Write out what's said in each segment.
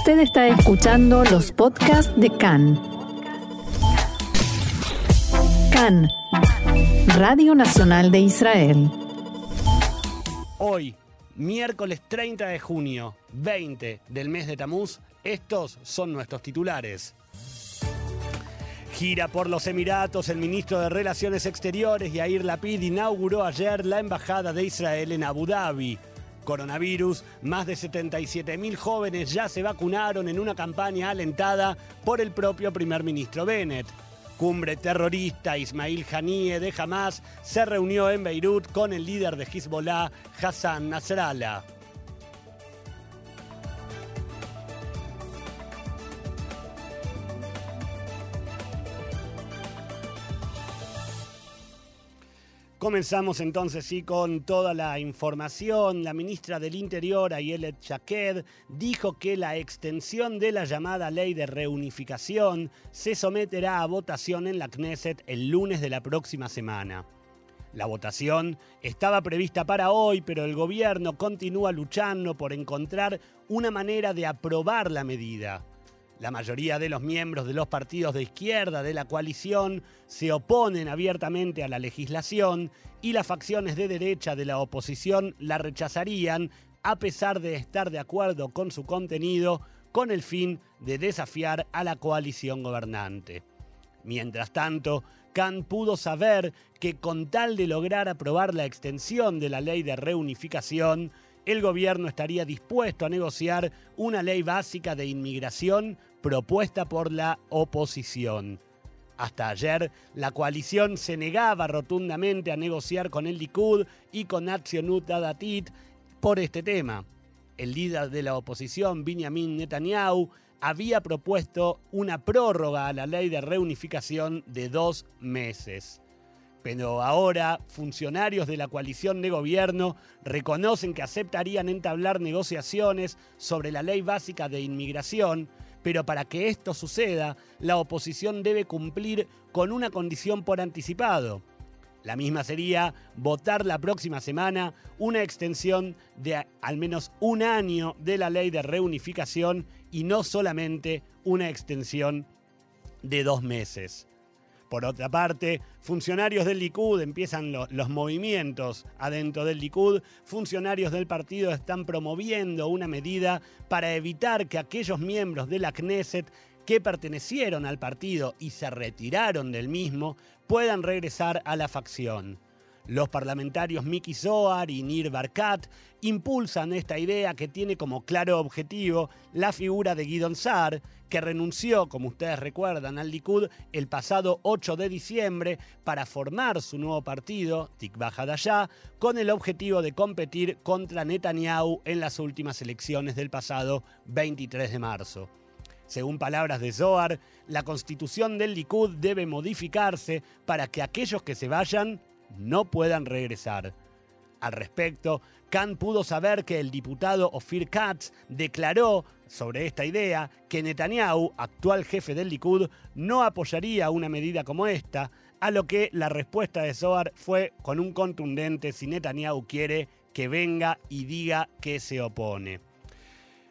Usted está escuchando los podcasts de CAN. CAN, Radio Nacional de Israel. Hoy, miércoles 30 de junio, 20 del mes de Tamuz, estos son nuestros titulares. Gira por los Emiratos, el ministro de Relaciones Exteriores, Yair Lapid, inauguró ayer la embajada de Israel en Abu Dhabi. Coronavirus, más de 77.000 jóvenes ya se vacunaron en una campaña alentada por el propio primer ministro Bennett. Cumbre terrorista Ismail Haniyeh de Hamas se reunió en Beirut con el líder de Hezbollah, Hassan Nasrallah. Comenzamos entonces sí con toda la información. La ministra del Interior, Ayelet Shaked, dijo que la extensión de la llamada ley de reunificación se someterá a votación en la Knesset el lunes de la próxima semana. La votación estaba prevista para hoy, pero el gobierno continúa luchando por encontrar una manera de aprobar la medida. La mayoría de los miembros de los partidos de izquierda de la coalición se oponen abiertamente a la legislación y las facciones de derecha de la oposición la rechazarían a pesar de estar de acuerdo con su contenido con el fin de desafiar a la coalición gobernante. Mientras tanto, Khan pudo saber que con tal de lograr aprobar la extensión de la ley de reunificación, el gobierno estaría dispuesto a negociar una ley básica de inmigración propuesta por la oposición. Hasta ayer, la coalición se negaba rotundamente a negociar con el Likud y con Atzionut Datit por este tema. El líder de la oposición, Benjamin Netanyahu, había propuesto una prórroga a la ley de reunificación de dos meses. Pero ahora funcionarios de la coalición de gobierno reconocen que aceptarían entablar negociaciones sobre la ley básica de inmigración, pero para que esto suceda, la oposición debe cumplir con una condición por anticipado. La misma sería votar la próxima semana una extensión de al menos un año de la ley de reunificación y no solamente una extensión de dos meses. Por otra parte, funcionarios del Likud empiezan los movimientos adentro del Likud. Funcionarios del partido están promoviendo una medida para evitar que aquellos miembros de la Knesset que pertenecieron al partido y se retiraron del mismo puedan regresar a la facción. Los parlamentarios Miki Zohar y Nir Barkat impulsan esta idea que tiene como claro objetivo la figura de Guidon Saar, que renunció, como ustedes recuerdan, al Likud el pasado 8 de diciembre para formar su nuevo partido, Tikva Hadashah, con el objetivo de competir contra Netanyahu en las últimas elecciones del pasado 23 de marzo. Según palabras de Zohar, la constitución del Likud debe modificarse para que aquellos que se vayan no puedan regresar. Al respecto, Khan pudo saber que el diputado Ofir Katz declaró sobre esta idea que Netanyahu, actual jefe del Likud, no apoyaría una medida como esta, a lo que la respuesta de Zohar fue con un contundente si Netanyahu quiere que venga y diga que se opone.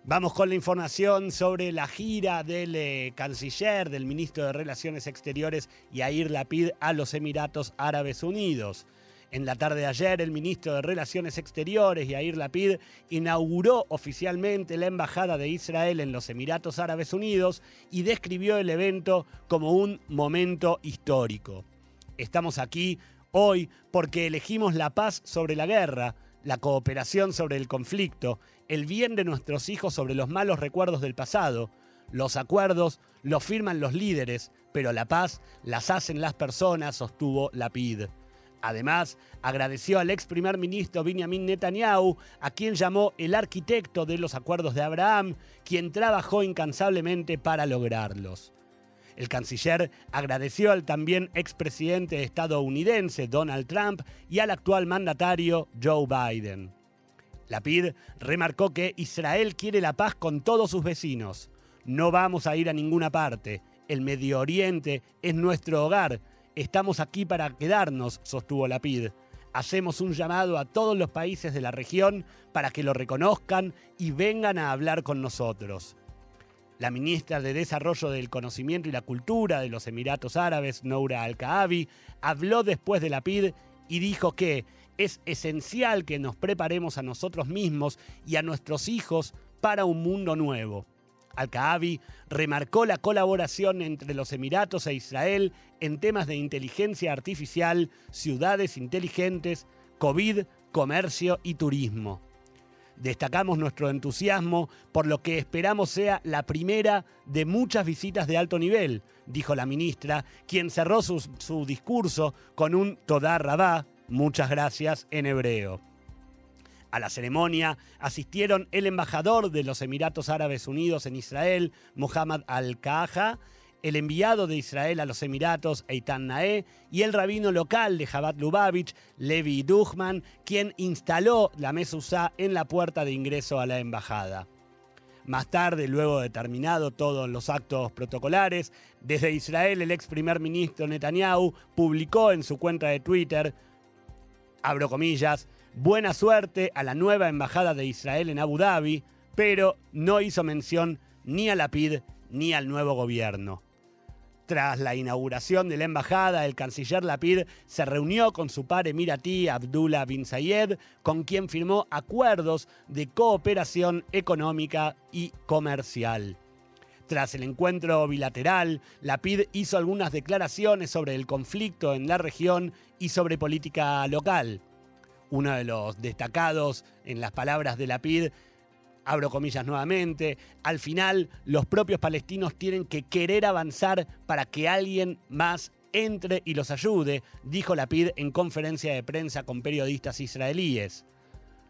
Vamos con la información sobre la gira del eh, canciller, del ministro de Relaciones Exteriores, Yair Lapid, a los Emiratos Árabes Unidos. En la tarde de ayer, el ministro de Relaciones Exteriores, Yair Lapid, inauguró oficialmente la Embajada de Israel en los Emiratos Árabes Unidos y describió el evento como un momento histórico. Estamos aquí hoy porque elegimos la paz sobre la guerra, la cooperación sobre el conflicto, el bien de nuestros hijos sobre los malos recuerdos del pasado. Los acuerdos los firman los líderes, pero la paz las hacen las personas, sostuvo Lapid. Además, agradeció al ex primer ministro Benjamin Netanyahu, a quien llamó el arquitecto de los acuerdos de Abraham, quien trabajó incansablemente para lograrlos. El canciller agradeció al también expresidente estadounidense Donald Trump y al actual mandatario Joe Biden. Lapid remarcó que Israel quiere la paz con todos sus vecinos. No vamos a ir a ninguna parte. El Medio Oriente es nuestro hogar Estamos aquí para quedarnos, sostuvo Lapid. Hacemos un llamado a todos los países de la región para que lo reconozcan y vengan a hablar con nosotros. La ministra de Desarrollo del Conocimiento y la Cultura de los Emiratos Árabes, Noura Al-Kaabi, habló después de la PID y dijo que es esencial que nos preparemos a nosotros mismos y a nuestros hijos para un mundo nuevo. Al-Kaabi remarcó la colaboración entre los Emiratos e Israel en temas de inteligencia artificial, ciudades inteligentes, COVID, comercio y turismo. Destacamos nuestro entusiasmo por lo que esperamos sea la primera de muchas visitas de alto nivel, dijo la ministra, quien cerró su, discurso con un Todá Rabá, muchas gracias en hebreo. A la ceremonia asistieron el embajador de los Emiratos Árabes Unidos en Israel, Mohammad Al-Kaja, el enviado de Israel a los Emiratos, Eitan Nae, y el rabino local de Jabat Lubavitch, Levi Duchman, quien instaló la mezuzá en la puerta de ingreso a la embajada. Más tarde, luego de terminado todos los actos protocolares, desde Israel el ex primer ministro Netanyahu publicó en su cuenta de Twitter, abro comillas, buena suerte a la nueva embajada de Israel en Abu Dhabi, pero no hizo mención ni a la PID ni al nuevo gobierno. Tras la inauguración de la embajada, el canciller Lapid se reunió con su par emiratí Abdullah bin Zayed, con quien firmó acuerdos de cooperación económica y comercial. Tras el encuentro bilateral, Lapid hizo algunas declaraciones sobre el conflicto en la región y sobre política local. Uno de los destacados en las palabras de Lapid abro comillas nuevamente, al final los propios palestinos tienen que querer avanzar para que alguien más entre y los ayude, dijo Lapid en conferencia de prensa con periodistas israelíes.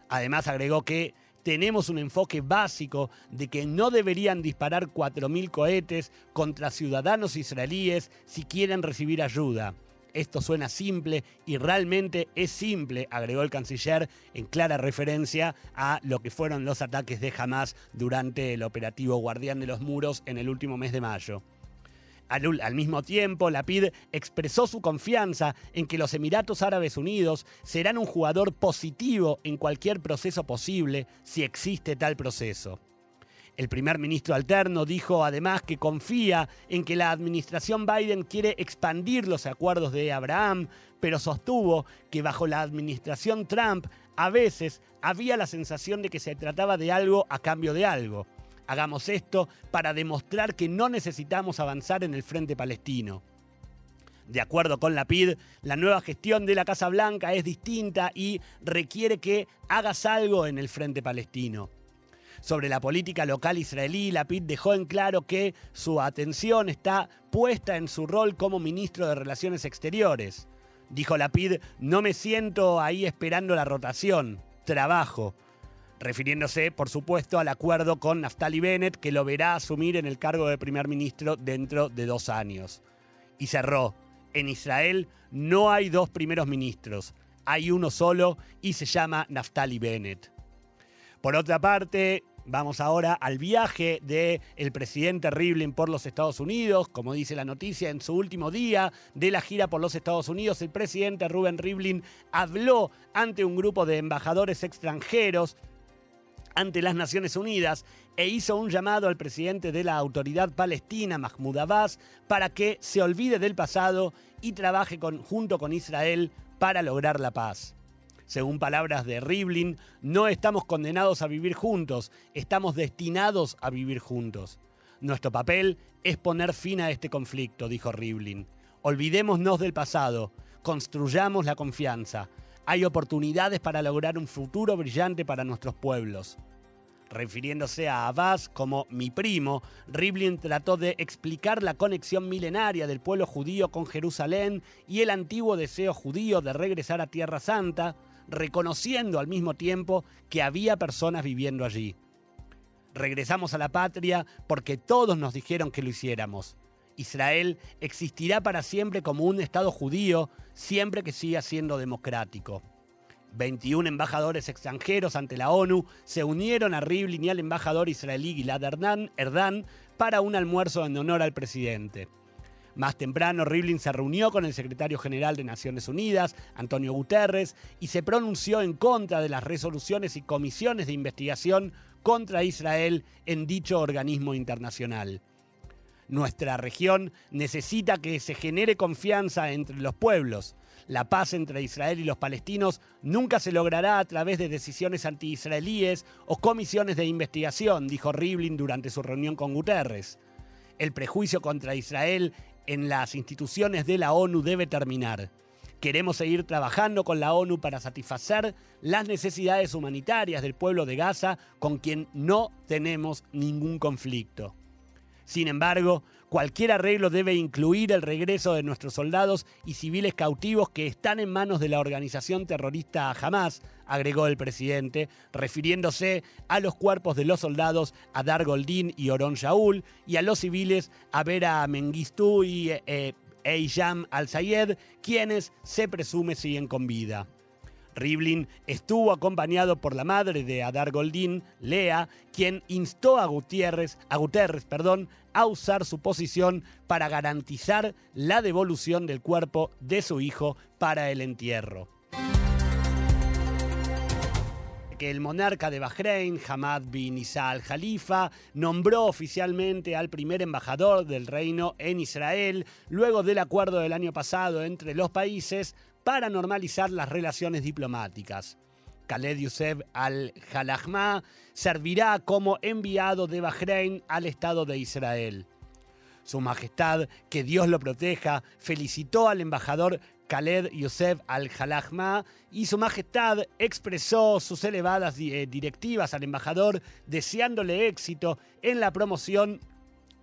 Además agregó que tenemos un enfoque básico de que no deberían disparar 4.000 cohetes contra ciudadanos israelíes si quieren recibir ayuda. Esto suena simple y realmente es simple, agregó el canciller en clara referencia a lo que fueron los ataques de Hamas durante el operativo Guardián de los Muros en el último mes de mayo. Al, al, mismo tiempo, la PID expresó su confianza en que los Emiratos Árabes Unidos serán un jugador positivo en cualquier proceso posible si existe tal proceso. El primer ministro alterno dijo además que confía en que la administración Biden quiere expandir los acuerdos de Abraham, pero sostuvo que bajo la administración Trump a veces había la sensación de que se trataba de algo a cambio de algo. Hagamos esto para demostrar que no necesitamos avanzar en el frente palestino. De acuerdo con la PID, la nueva gestión de la Casa Blanca es distinta y requiere que hagas algo en el frente palestino sobre la política local israelí, Lapid dejó en claro que su atención está puesta en su rol como ministro de Relaciones Exteriores. Dijo Lapid, no me siento ahí esperando la rotación, trabajo. Refiriéndose, por supuesto, al acuerdo con Naftali Bennett, que lo verá asumir en el cargo de primer ministro dentro de dos años. Y cerró, en Israel no hay dos primeros ministros, hay uno solo y se llama Naftali Bennett. Por otra parte, Vamos ahora al viaje del el presidente Rivlin por los Estados Unidos. Como dice la noticia, en su último día de la gira por los Estados Unidos, el presidente Rubén Rivlin habló ante un grupo de embajadores extranjeros ante las Naciones Unidas e hizo un llamado al presidente de la autoridad palestina, Mahmoud Abbas, para que se olvide del pasado y trabaje junto con Israel para lograr la paz. Según palabras de Rivlin, no estamos condenados a vivir juntos, estamos destinados a vivir juntos. Nuestro papel es poner fin a este conflicto, dijo Rivlin. Olvidémonos del pasado, construyamos la confianza. Hay oportunidades para lograr un futuro brillante para nuestros pueblos. Refiriéndose a Abbas como mi primo, Rivlin trató de explicar la conexión milenaria del pueblo judío con Jerusalén y el antiguo deseo judío de regresar a Tierra Santa, reconociendo al mismo tiempo que había personas viviendo allí. Regresamos a la patria porque todos nos dijeron que lo hiciéramos. Israel existirá para siempre como un Estado judío, siempre que siga siendo democrático. 21 embajadores extranjeros ante la ONU se unieron a Rivlin y al embajador israelí Gilad Erdan para un almuerzo en honor al presidente. Más temprano, Rivlin se reunió con el secretario general de Naciones Unidas, Antonio Guterres, y se pronunció en contra de las resoluciones y comisiones de investigación contra Israel en dicho organismo internacional. Nuestra región necesita que se genere confianza entre los pueblos. La paz entre Israel y los palestinos nunca se logrará a través de decisiones anti-israelíes o comisiones de investigación, dijo Rivlin durante su reunión con Guterres. El prejuicio contra Israel en las instituciones de la ONU debe terminar. Queremos seguir trabajando con la ONU para satisfacer las necesidades humanitarias del pueblo de Gaza con quien no tenemos ningún conflicto. Sin embargo, cualquier arreglo debe incluir el regreso de nuestros soldados y civiles cautivos que están en manos de la organización terrorista Hamas, agregó el presidente, refiriéndose a los cuerpos de los soldados Adar Goldín y Oron Shaul y a los civiles Avera Mengistu y eh, Eijam al-Sayed, quienes se presume siguen con vida. Rivlin estuvo acompañado por la madre de Adar Goldín, Lea, quien instó a Gutiérrez, a Guterres, perdón, a usar su posición para garantizar la devolución del cuerpo de su hijo para el entierro. Que el monarca de Bahrein, Hamad bin Isa al-Jalifa, nombró oficialmente al primer embajador del reino en Israel, luego del acuerdo del año pasado entre los países para normalizar las relaciones diplomáticas. Khaled Youssef al-Jalahma servirá como enviado de Bahrein al Estado de Israel. Su Majestad, que Dios lo proteja, felicitó al embajador Khaled Youssef al-Jalahma y Su Majestad expresó sus elevadas eh, directivas al embajador deseándole éxito en la promoción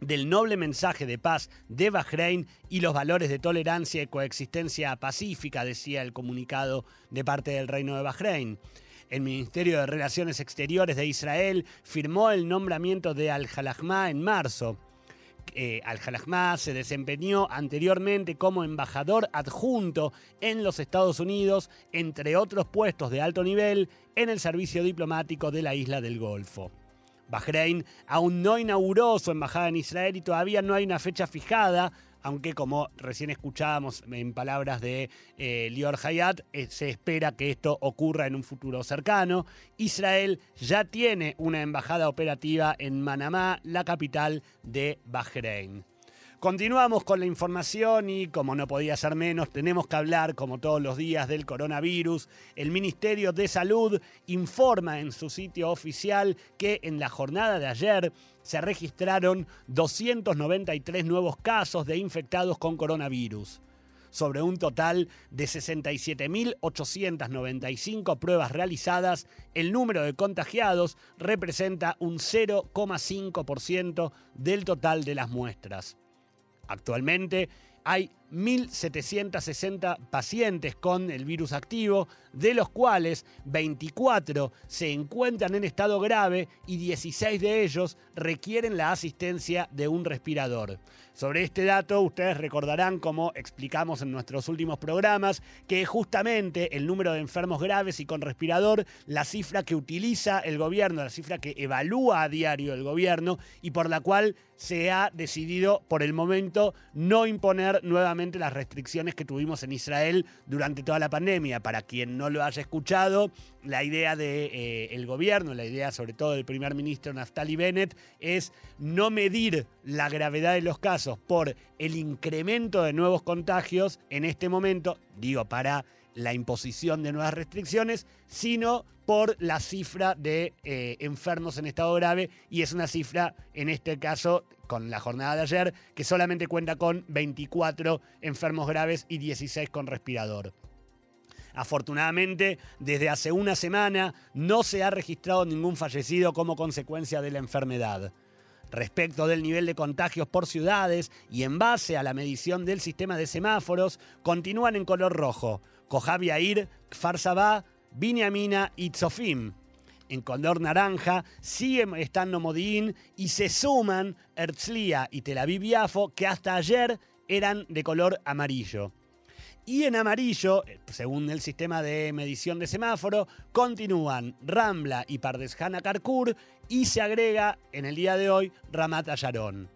del noble mensaje de paz de Bahrein y los valores de tolerancia y coexistencia pacífica, decía el comunicado de parte del Reino de Bahrein. El Ministerio de Relaciones Exteriores de Israel firmó el nombramiento de Al-Jalahma en marzo. Eh, Al-Jalahma se desempeñó anteriormente como embajador adjunto en los Estados Unidos, entre otros puestos de alto nivel en el servicio diplomático de la isla del Golfo. Bahrein aún no inauguró su embajada en Israel y todavía no hay una fecha fijada, aunque como recién escuchábamos en palabras de eh, Lior Hayat, eh, se espera que esto ocurra en un futuro cercano. Israel ya tiene una embajada operativa en Manamá, la capital de Bahrein. Continuamos con la información y como no podía ser menos, tenemos que hablar como todos los días del coronavirus. El Ministerio de Salud informa en su sitio oficial que en la jornada de ayer se registraron 293 nuevos casos de infectados con coronavirus sobre un total de 67.895 pruebas realizadas, el número de contagiados representa un 0,5% del total de las muestras. Actualmente. Hay 1.760 pacientes con el virus activo, de los cuales 24 se encuentran en estado grave y 16 de ellos requieren la asistencia de un respirador. Sobre este dato, ustedes recordarán, como explicamos en nuestros últimos programas, que justamente el número de enfermos graves y con respirador, la cifra que utiliza el gobierno, la cifra que evalúa a diario el gobierno y por la cual se ha decidido por el momento no imponer nuevamente las restricciones que tuvimos en Israel durante toda la pandemia. Para quien no lo haya escuchado, la idea del de, eh, gobierno, la idea sobre todo del primer ministro Naftali Bennett, es no medir la gravedad de los casos por el incremento de nuevos contagios en este momento, digo, para la imposición de nuevas restricciones, sino por la cifra de eh, enfermos en estado grave y es una cifra, en este caso, con la jornada de ayer, que solamente cuenta con 24 enfermos graves y 16 con respirador. Afortunadamente, desde hace una semana no se ha registrado ningún fallecido como consecuencia de la enfermedad. Respecto del nivel de contagios por ciudades y en base a la medición del sistema de semáforos, continúan en color rojo. Kojav Yair, Kfar Sabah, Binyaminah y Tzofim. En color naranja siguen estando Modi'in y se suman Herzliya y Tel Aviv Yafo, que hasta ayer eran de color amarillo. Y en amarillo, según el sistema de medición de semáforo, continúan Rambla y Pardesjana Karkur y se agrega en el día de hoy Ramat Ayaron.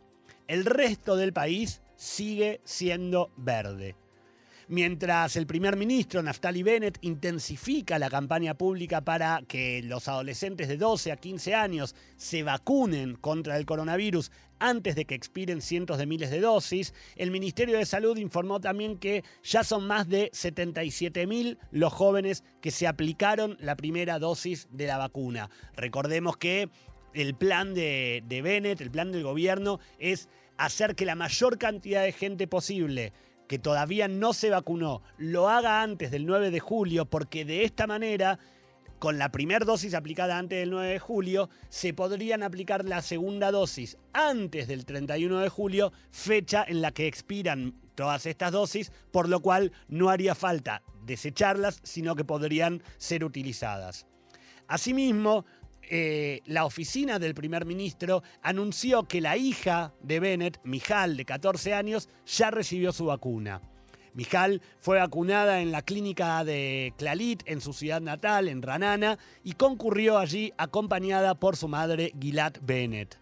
El resto del país sigue siendo verde. Mientras el primer ministro Naftali Bennett intensifica la campaña pública para que los adolescentes de 12 a 15 años se vacunen contra el coronavirus antes de que expiren cientos de miles de dosis, el Ministerio de Salud informó también que ya son más de 77 mil los jóvenes que se aplicaron la primera dosis de la vacuna. Recordemos que el plan de, de Bennett, el plan del gobierno, es hacer que la mayor cantidad de gente posible que todavía no se vacunó lo haga antes del 9 de julio, porque de esta manera, con la primera dosis aplicada antes del 9 de julio, se podrían aplicar la segunda dosis antes del 31 de julio, fecha en la que expiran todas estas dosis, por lo cual no haría falta desecharlas, sino que podrían ser utilizadas. Asimismo, eh, la oficina del primer ministro anunció que la hija de Bennett, Mijal, de 14 años, ya recibió su vacuna. Mijal fue vacunada en la clínica de Clalit, en su ciudad natal, en Ranana, y concurrió allí acompañada por su madre, Gilad Bennett.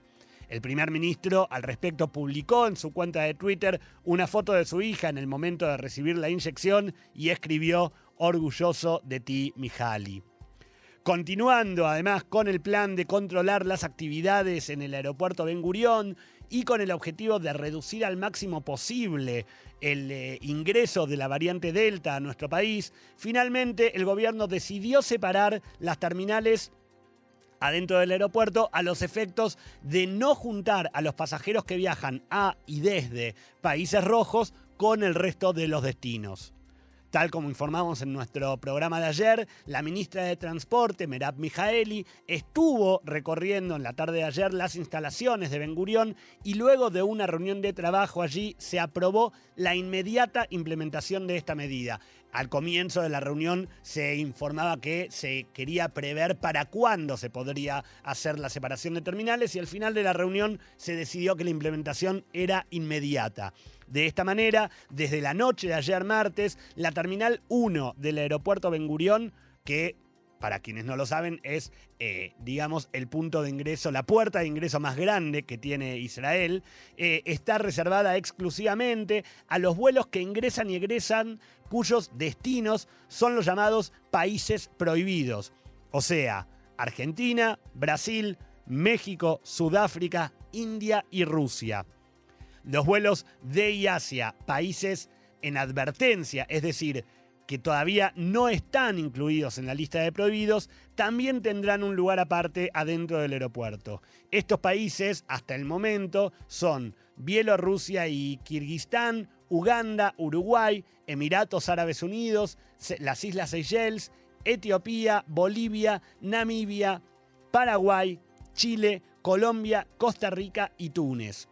El primer ministro al respecto publicó en su cuenta de Twitter una foto de su hija en el momento de recibir la inyección y escribió, orgulloso de ti, Mijali. Continuando además con el plan de controlar las actividades en el aeropuerto Ben Gurión y con el objetivo de reducir al máximo posible el eh, ingreso de la variante Delta a nuestro país, finalmente el gobierno decidió separar las terminales adentro del aeropuerto a los efectos de no juntar a los pasajeros que viajan a y desde países rojos con el resto de los destinos. Tal como informamos en nuestro programa de ayer, la ministra de Transporte, Merab Mijaeli, estuvo recorriendo en la tarde de ayer las instalaciones de Ben Gurión y luego de una reunión de trabajo allí se aprobó la inmediata implementación de esta medida. Al comienzo de la reunión se informaba que se quería prever para cuándo se podría hacer la separación de terminales y al final de la reunión se decidió que la implementación era inmediata. De esta manera, desde la noche de ayer martes, la Terminal 1 del aeropuerto Ben Gurión, que para quienes no lo saben, es, eh, digamos, el punto de ingreso, la puerta de ingreso más grande que tiene Israel, eh, está reservada exclusivamente a los vuelos que ingresan y egresan cuyos destinos son los llamados países prohibidos. O sea, Argentina, Brasil, México, Sudáfrica, India y Rusia. Los vuelos de y hacia países en advertencia, es decir, que todavía no están incluidos en la lista de prohibidos, también tendrán un lugar aparte adentro del aeropuerto. Estos países, hasta el momento, son Bielorrusia y Kirguistán, Uganda, Uruguay, Emiratos Árabes Unidos, las Islas Seychelles, Etiopía, Bolivia, Namibia, Paraguay, Chile, Colombia, Costa Rica y Túnez.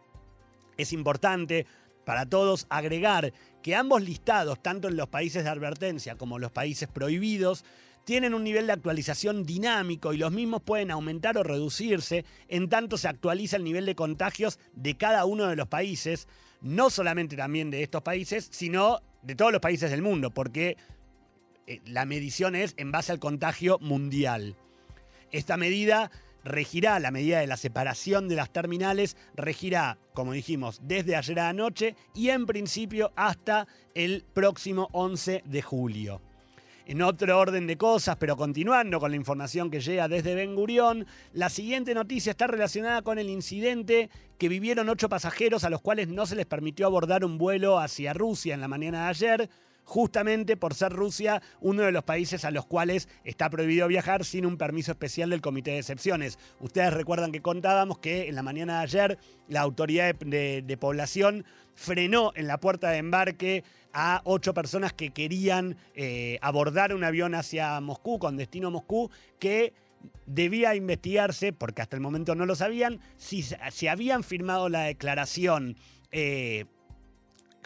Es importante para todos agregar que ambos listados, tanto en los países de advertencia como en los países prohibidos, tienen un nivel de actualización dinámico y los mismos pueden aumentar o reducirse en tanto se actualiza el nivel de contagios de cada uno de los países, no solamente también de estos países, sino de todos los países del mundo, porque eh, la medición es en base al contagio mundial. Esta medida regirá la medida de la separación de las terminales, regirá, como dijimos, desde ayer a noche y en principio hasta el próximo 11 de julio. En otro orden de cosas, pero continuando con la información que llega desde Ben Gurión, la siguiente noticia está relacionada con el incidente que vivieron ocho pasajeros a los cuales no se les permitió abordar un vuelo hacia Rusia en la mañana de ayer justamente por ser Rusia uno de los países a los cuales está prohibido viajar sin un permiso especial del Comité de Excepciones. Ustedes recuerdan que contábamos que en la mañana de ayer la autoridad de, población frenó en la puerta de embarque a ocho personas que querían eh, abordar un avión hacia Moscú, con destino a Moscú, que debía investigarse, porque hasta el momento no lo sabían, si, si habían firmado la declaración eh,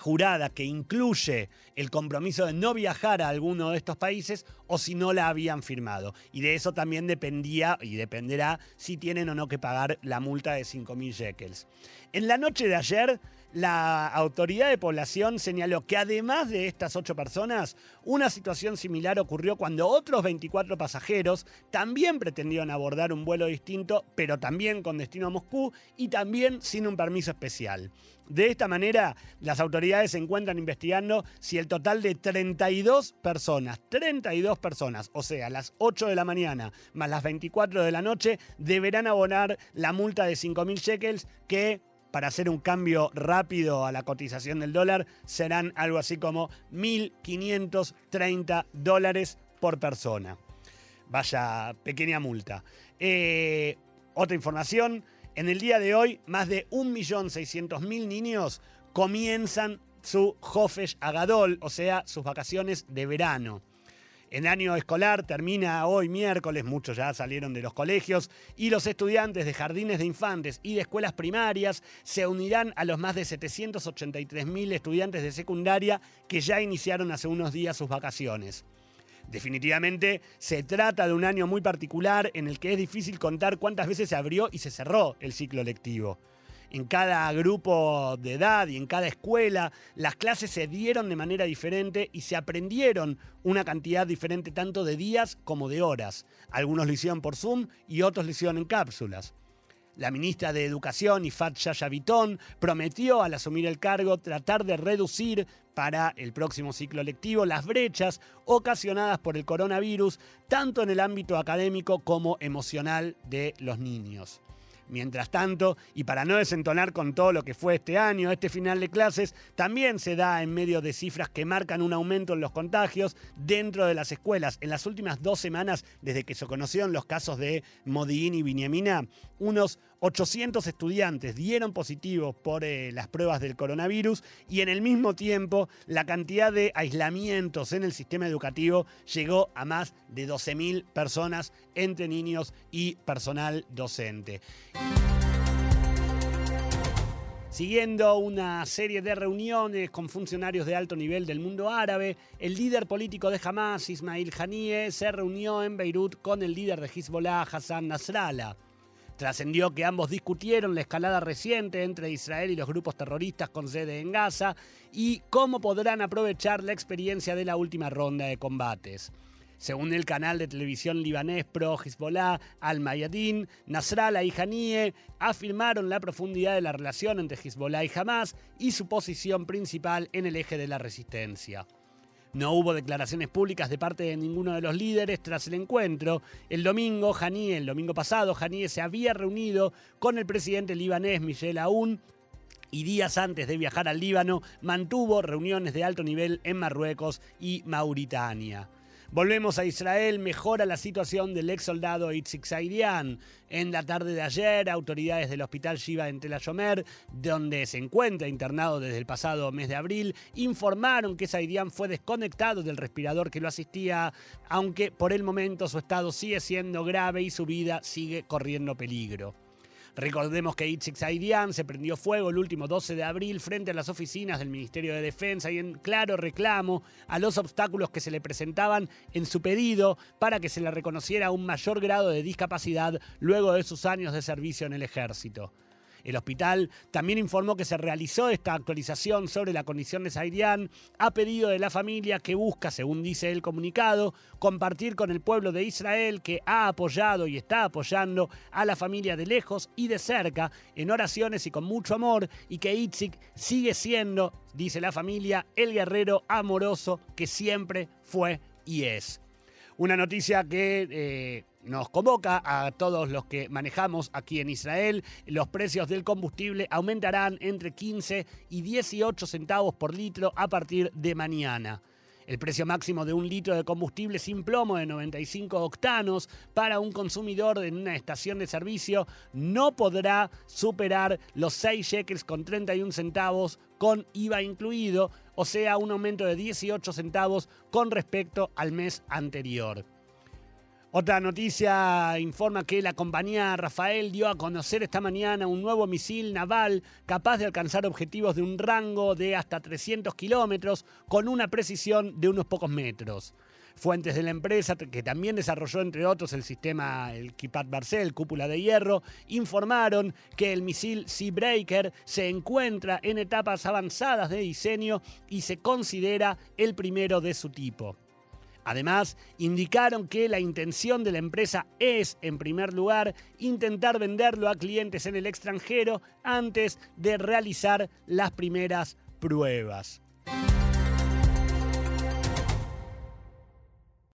jurada que incluye el compromiso de no viajar a alguno de estos países o si no la habían firmado. Y de eso también dependía y dependerá si tienen o no que pagar la multa de 5.000 shekels. En la noche de ayer, la autoridad de población señaló que además de estas ocho personas, una situación similar ocurrió cuando otros 24 pasajeros también pretendieron abordar un vuelo distinto, pero también con destino a Moscú y también sin un permiso especial. De esta manera, las autoridades se encuentran investigando si el total de 32 personas, 32 personas, o sea, las 8 de la mañana más las 24 de la noche, deberán abonar la multa de 5.000 shekels que para hacer un cambio rápido a la cotización del dólar serán algo así como 1.530 dólares por persona. Vaya pequeña multa. Eh, otra información, en el día de hoy más de 1.600.000 niños comienzan su Hofesh Agadol, o sea, sus vacaciones de verano. El año escolar termina hoy miércoles, muchos ya salieron de los colegios, y los estudiantes de jardines de infantes y de escuelas primarias se unirán a los más de 783.000 estudiantes de secundaria que ya iniciaron hace unos días sus vacaciones. Definitivamente se trata de un año muy particular en el que es difícil contar cuántas veces se abrió y se cerró el ciclo lectivo en cada grupo de edad y en cada escuela, las clases se dieron de manera diferente y se aprendieron una cantidad diferente tanto de días como de horas. Algunos lo hicieron por Zoom y otros lo hicieron en cápsulas. La ministra de Educación, Ifat Yaya prometió al asumir el cargo tratar de reducir para el próximo ciclo lectivo las brechas ocasionadas por el coronavirus, tanto en el ámbito académico como emocional de los niños. Mientras tanto, y para no desentonar con todo lo que fue este año, este final de clases también se da en medio de cifras que marcan un aumento en los contagios dentro de las escuelas. En las últimas dos semanas, desde que se conocieron los casos de Modiín y Viñamina, unos 800 estudiantes dieron positivos por eh, las pruebas del coronavirus y en el mismo tiempo la cantidad de aislamientos en el sistema educativo llegó a más de 12.000 personas entre niños y personal docente. Siguiendo una serie de reuniones con funcionarios de alto nivel del mundo árabe, el líder político de Hamas, Ismail Haniyeh, se reunió en Beirut con el líder de Hezbollah, Hassan Nasrallah. Trascendió que ambos discutieron la escalada reciente entre Israel y los grupos terroristas con sede en Gaza y cómo podrán aprovechar la experiencia de la última ronda de combates. Según el canal de televisión libanés pro Hezbollah Al Mayadin, Nasrallah y Haniyeh afirmaron la profundidad de la relación entre Hezbollah y Hamas y su posición principal en el eje de la resistencia. No hubo declaraciones públicas de parte de ninguno de los líderes tras el encuentro. El domingo, el domingo pasado, Haniyeh se había reunido con el presidente libanés Michel Aoun y días antes de viajar al Líbano mantuvo reuniones de alto nivel en Marruecos y Mauritania. Volvemos a Israel, mejora la situación del ex soldado Itzik Saidian. En la tarde de ayer, autoridades del hospital Shiva en Tel Ashomer, donde se encuentra internado desde el pasado mes de abril, informaron que Saidian fue desconectado del respirador que lo asistía, aunque por el momento su estado sigue siendo grave y su vida sigue corriendo peligro. Recordemos que Itzik Saidian se prendió fuego el último 12 de abril frente a las oficinas del Ministerio de Defensa y en claro reclamo a los obstáculos que se le presentaban en su pedido para que se le reconociera un mayor grado de discapacidad luego de sus años de servicio en el ejército. El hospital también informó que se realizó esta actualización sobre la condición de Saidian a pedido de la familia que busca, según dice el comunicado, compartir con el pueblo de Israel que ha apoyado y está apoyando a la familia de lejos y de cerca en oraciones y con mucho amor y que Itzik sigue siendo, dice la familia, el guerrero amoroso que siempre fue y es. Una noticia que eh, nos convoca a todos los que manejamos aquí en Israel. Los precios del combustible aumentarán entre 15 y 18 centavos por litro a partir de mañana. El precio máximo de un litro de combustible sin plomo de 95 octanos para un consumidor en una estación de servicio no podrá superar los 6 shekels con 31 centavos con IVA incluido, o sea, un aumento de 18 centavos con respecto al mes anterior. Otra noticia informa que la compañía Rafael dio a conocer esta mañana un nuevo misil naval capaz de alcanzar objetivos de un rango de hasta 300 kilómetros con una precisión de unos pocos metros. Fuentes de la empresa, que también desarrolló entre otros el sistema, el Kipat Barcel, cúpula de hierro, informaron que el misil Seabreaker se encuentra en etapas avanzadas de diseño y se considera el primero de su tipo. Además, indicaron que la intención de la empresa es, en primer lugar, intentar venderlo a clientes en el extranjero antes de realizar las primeras pruebas.